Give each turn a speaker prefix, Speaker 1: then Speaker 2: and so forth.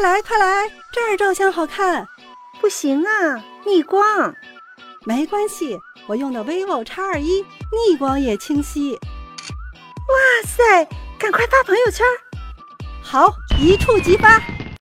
Speaker 1: 快来快来，这儿照相好看。
Speaker 2: 不行啊，逆光。
Speaker 1: 没关系，我用的 vivo X 二一，逆光也清晰。
Speaker 2: 哇塞，赶快发朋友圈。
Speaker 1: 好，一触即发。